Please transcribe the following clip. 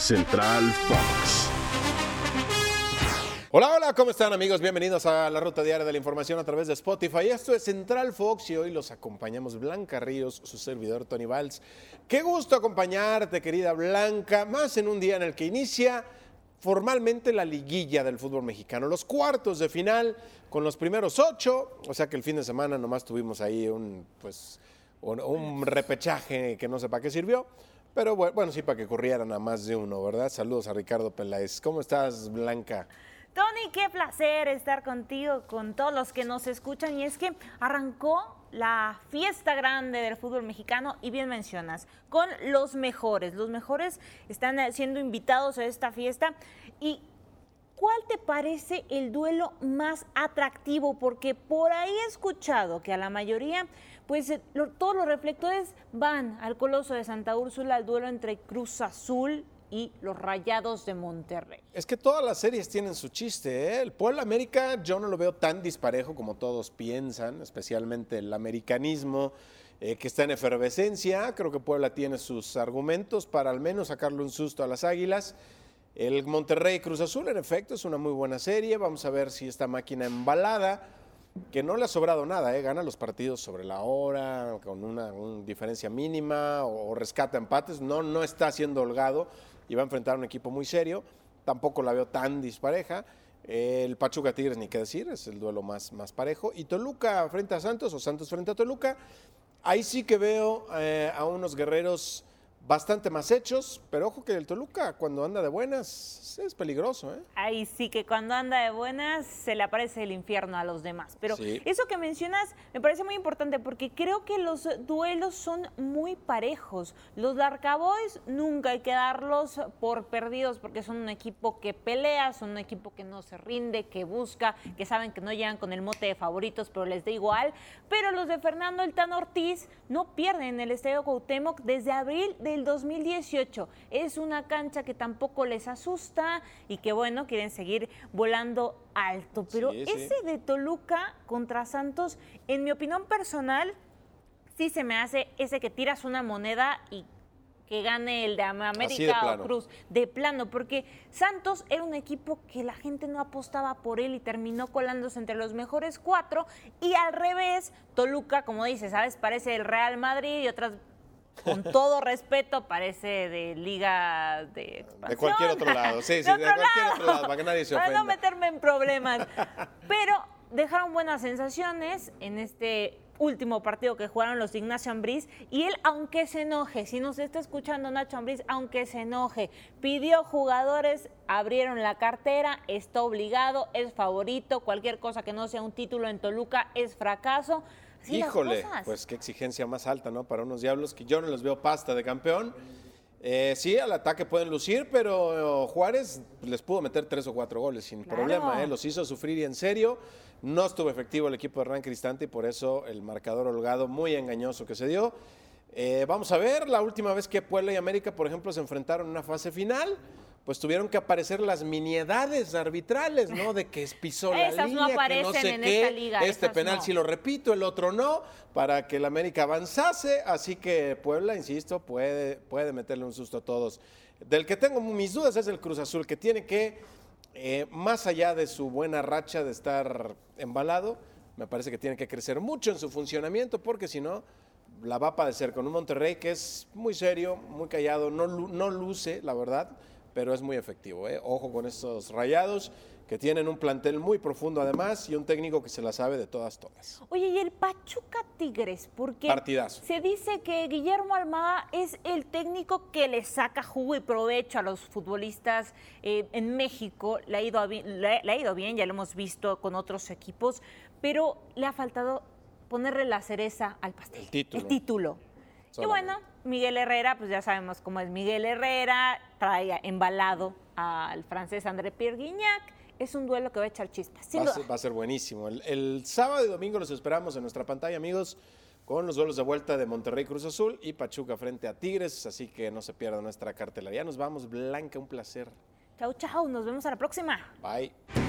Central Fox. Hola, hola, ¿cómo están amigos? Bienvenidos a la Ruta Diaria de la Información a través de Spotify. Esto es Central Fox y hoy los acompañamos Blanca Ríos, su servidor Tony Valls. Qué gusto acompañarte, querida Blanca, más en un día en el que inicia formalmente la liguilla del fútbol mexicano, los cuartos de final con los primeros ocho, o sea que el fin de semana nomás tuvimos ahí un, pues, un, un repechaje que no sé para qué sirvió, pero bueno, bueno, sí para que corrieran a más de uno, ¿verdad? Saludos a Ricardo Peláez. ¿Cómo estás, Blanca? Tony, qué placer estar contigo, con todos los que nos escuchan. Y es que arrancó la fiesta grande del fútbol mexicano y bien mencionas, con los mejores. Los mejores están eh, siendo invitados a esta fiesta. ¿Y cuál te parece el duelo más atractivo? Porque por ahí he escuchado que a la mayoría, pues eh, todos los reflectores van al Coloso de Santa Úrsula, al duelo entre Cruz Azul y los Rayados de Monterrey. Es que todas las series tienen su chiste. ¿eh? El Puebla América yo no lo veo tan disparejo como todos piensan, especialmente el americanismo eh, que está en efervescencia. Creo que Puebla tiene sus argumentos para al menos sacarle un susto a las Águilas. El Monterrey Cruz Azul, en efecto, es una muy buena serie. Vamos a ver si esta máquina embalada, que no le ha sobrado nada, ¿eh? gana los partidos sobre la hora, con una, diferencia mínima o, o rescata empates. No, no está siendo holgado y va a enfrentar a un equipo muy serio. Tampoco la veo tan dispareja. El Pachuca Tigres, ni qué decir, es el duelo más, más parejo. Y Toluca frente a Santos o Santos frente a Toluca. Ahí sí que veo eh, a unos guerreros bastante más hechos, pero ojo que el Toluca cuando anda de buenas es peligroso. ¿eh? Ahí sí que cuando anda de buenas se le aparece el infierno a los demás. Pero Sí. eso que mencionas me parece muy importante porque creo que los duelos son muy parejos. Los Darkaboys nunca hay que darlos por perdidos porque son un equipo que pelea, son un equipo que no se rinde, que busca, que saben que no llegan con el mote de favoritos, pero les da igual. Pero los de Fernando El Tan Ortiz no pierden en el Estadio Cuauhtémoc desde abril del 2018. Es una cancha que tampoco les asusta y que bueno, quieren seguir volando alto. Pero Sí, sí. ese de Toluca contra Santos, en mi opinión personal, sí se me hace ese que tiras una moneda y que gane el de Am- América o plano. Cruz, de plano, porque Santos era un equipo que la gente no apostaba por él y terminó colándose entre los mejores cuatro, y al revés, Toluca, como dices, ¿sabes? Parece el Real Madrid y otras, con todo respeto, parece de Liga de Expansión. De cualquier otro lado, sí, sí, de cualquier otro lado, para que nadie se Para no ofenda. meterme en problemas. Pero dejaron buenas sensaciones en este último partido que jugaron los Ignacio Ambriz y él, aunque se enoje, si nos está escuchando Nacho Ambriz, aunque se enoje, pidió jugadores, abrieron la cartera, está obligado, es favorito, cualquier cosa que no sea un título en Toluca es fracaso. Así Híjole, pues qué exigencia más alta, ¿no? Para unos diablos que yo no les veo pasta de campeón. Eh, sí, al ataque pueden lucir, pero eh, Juárez les pudo meter tres o cuatro goles sin Claro. problema, ¿eh? Los hizo sufrir y en serio. No estuvo efectivo el equipo de Hernán Cristante y por eso el marcador holgado muy engañoso que se dio. Eh, vamos a ver, la última vez que Puebla y América, por ejemplo, se enfrentaron en una fase final, pues tuvieron que aparecer las miniedades arbitrales, ¿no? De que pisó la Esas no línea, que no aparecen sé en qué, esta liga, este esas penal no. sí lo repito, el otro no, para que el América avanzase. Así que Puebla, insisto, puede, puede meterle un susto a todos. Del que tengo mis dudas es el Cruz Azul, que tiene que, eh, más allá de su buena racha de estar embalado, me parece que tiene que crecer mucho en su funcionamiento, porque si no, la va a padecer con un Monterrey que es muy serio, muy callado, no, no luce, la verdad, pero es muy efectivo. ¿eh? Ojo con estos rayados que tienen un plantel muy profundo además y un técnico que se la sabe de todas, todas. Oye, y el Pachuca Tigres, porque Partidazo. se dice que Guillermo Almada es el técnico que le saca jugo y provecho a los futbolistas eh, en México. Le ha, ido a bi- le, le ha ido bien, ya lo hemos visto con otros equipos, pero le ha faltado ponerle la cereza al pastel. El título. El título. Y bueno, Miguel Herrera, pues ya sabemos cómo es Miguel Herrera, trae embalado al francés André Pierre Guignac. Es un duelo que va a echar chispas. Va a, duda. ser, va a ser buenísimo. El, el sábado y domingo los esperamos en nuestra pantalla, amigos, con los duelos de vuelta de Monterrey Cruz Azul y Pachuca frente a Tigres, así que no se pierda nuestra cartelería. Nos vamos, Blanca, un placer. Chau, chau, nos vemos a la próxima. Bye.